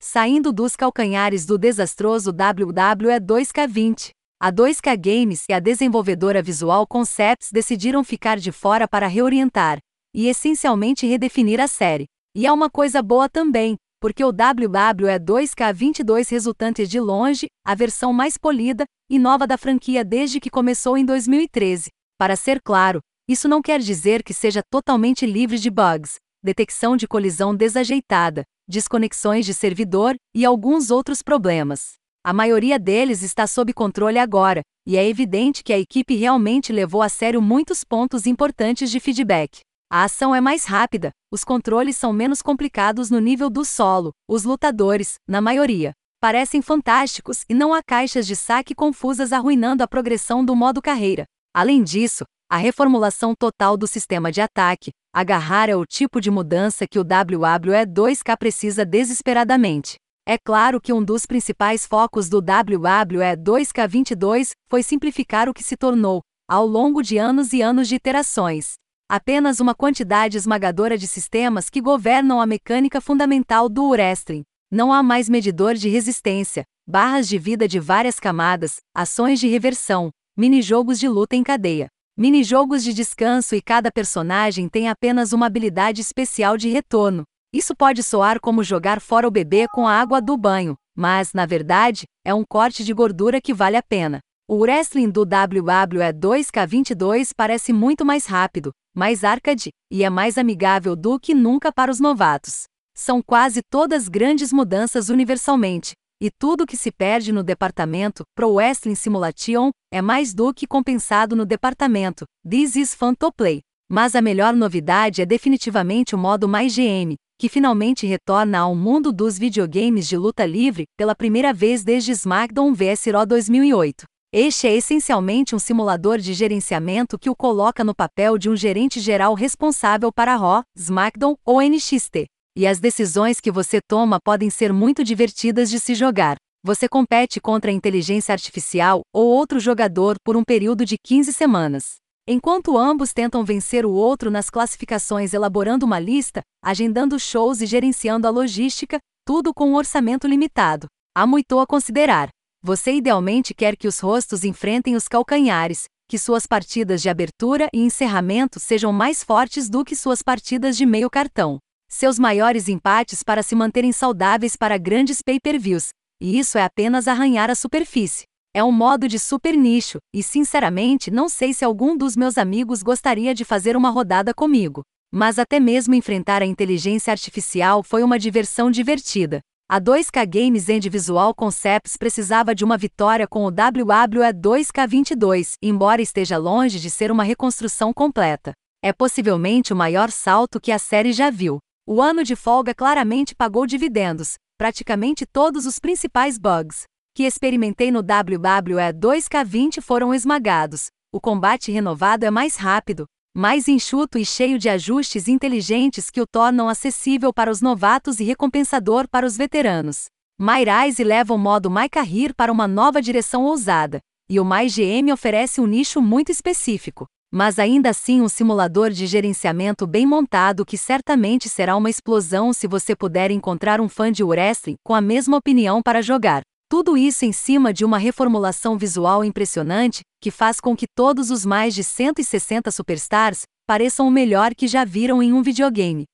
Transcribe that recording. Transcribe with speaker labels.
Speaker 1: saindo dos calcanhares do desastroso WWE 2K20. A 2K Games e a desenvolvedora Visual Concepts decidiram ficar de fora para reorientar e essencialmente redefinir a série. E é uma coisa boa também, porque o WWE 2K22 resultante de longe, a versão mais polida e nova da franquia desde que começou em 2013. Para ser claro, isso não quer dizer que seja totalmente livre de bugs, detecção de colisão desajeitada, desconexões de servidor e alguns outros problemas. A maioria deles está sob controle agora, e é evidente que a equipe realmente levou a sério muitos pontos importantes de feedback. A ação é mais rápida, os controles são menos complicados no nível do solo, os lutadores, na maioria, parecem fantásticos e não há caixas de saque confusas arruinando a progressão do modo carreira. Além disso, a reformulação total do sistema de ataque, agarrar é o tipo de mudança que o WWE 2K precisa desesperadamente. É claro que um dos principais focos do WWE 2K22 foi simplificar o que se tornou, ao longo de anos e anos de iterações, apenas uma quantidade esmagadora de sistemas que governam a mecânica fundamental do wrestling. Não há mais medidor de resistência, barras de vida de várias camadas, ações de reversão, minijogos de luta em cadeia, minijogos de descanso e cada personagem tem apenas uma habilidade especial de retorno. Isso pode soar como jogar fora o bebê com a água do banho, mas, na verdade, é um corte de gordura que vale a pena. O wrestling do WWE 2K22 parece muito mais rápido, mais arcade, e é mais amigável do que nunca para os novatos. São quase todas grandes mudanças universalmente, e tudo que se perde no departamento Pro Wrestling Simulation é mais do que compensado no departamento This is Fun to Play. Mas a melhor novidade é definitivamente o modo mais GM, que finalmente retorna ao mundo dos videogames de luta livre pela primeira vez desde SmackDown vs Raw 2008. Este é essencialmente um simulador de gerenciamento que o coloca no papel de um gerente geral responsável para Raw, SmackDown ou NXT. E as decisões que você toma podem ser muito divertidas de se jogar. Você compete contra a inteligência artificial ou outro jogador por um período de 15 semanas. Enquanto ambos tentam vencer o outro nas classificações, elaborando uma lista, agendando shows e gerenciando a logística, tudo com um orçamento limitado. Há muito a considerar. Você idealmente quer que os rostos enfrentem os calcanhares, que suas partidas de abertura e encerramento sejam mais fortes do que suas partidas de meio cartão. Seus maiores empates para se manterem saudáveis para grandes pay-per-views, e isso é apenas arranhar a superfície. É um modo de super nicho, e sinceramente não sei se algum dos meus amigos gostaria de fazer uma rodada comigo. Mas até mesmo enfrentar a inteligência artificial foi uma diversão divertida. A 2K Games and Visual Concepts precisava de uma vitória com o WWE 2K22, embora esteja longe de ser uma reconstrução completa. É possivelmente o maior salto que a série já viu. O ano de folga claramente pagou dividendos, praticamente todos os principais bugs que experimentei no WWE 2K20 foram esmagados. O combate renovado é mais rápido, mais enxuto e cheio de ajustes inteligentes que o tornam acessível para os novatos e recompensador para os veteranos. MyRise leva o modo MyCareer para uma nova direção ousada, e o MyGM oferece um nicho muito específico, mas ainda assim um simulador de gerenciamento bem montado que certamente será uma explosão se você puder encontrar um fã de wrestling com a mesma opinião para jogar. Tudo isso em cima de uma reformulação visual impressionante, que faz com que todos os mais de 160 superstars pareçam o melhor que já viram em um videogame.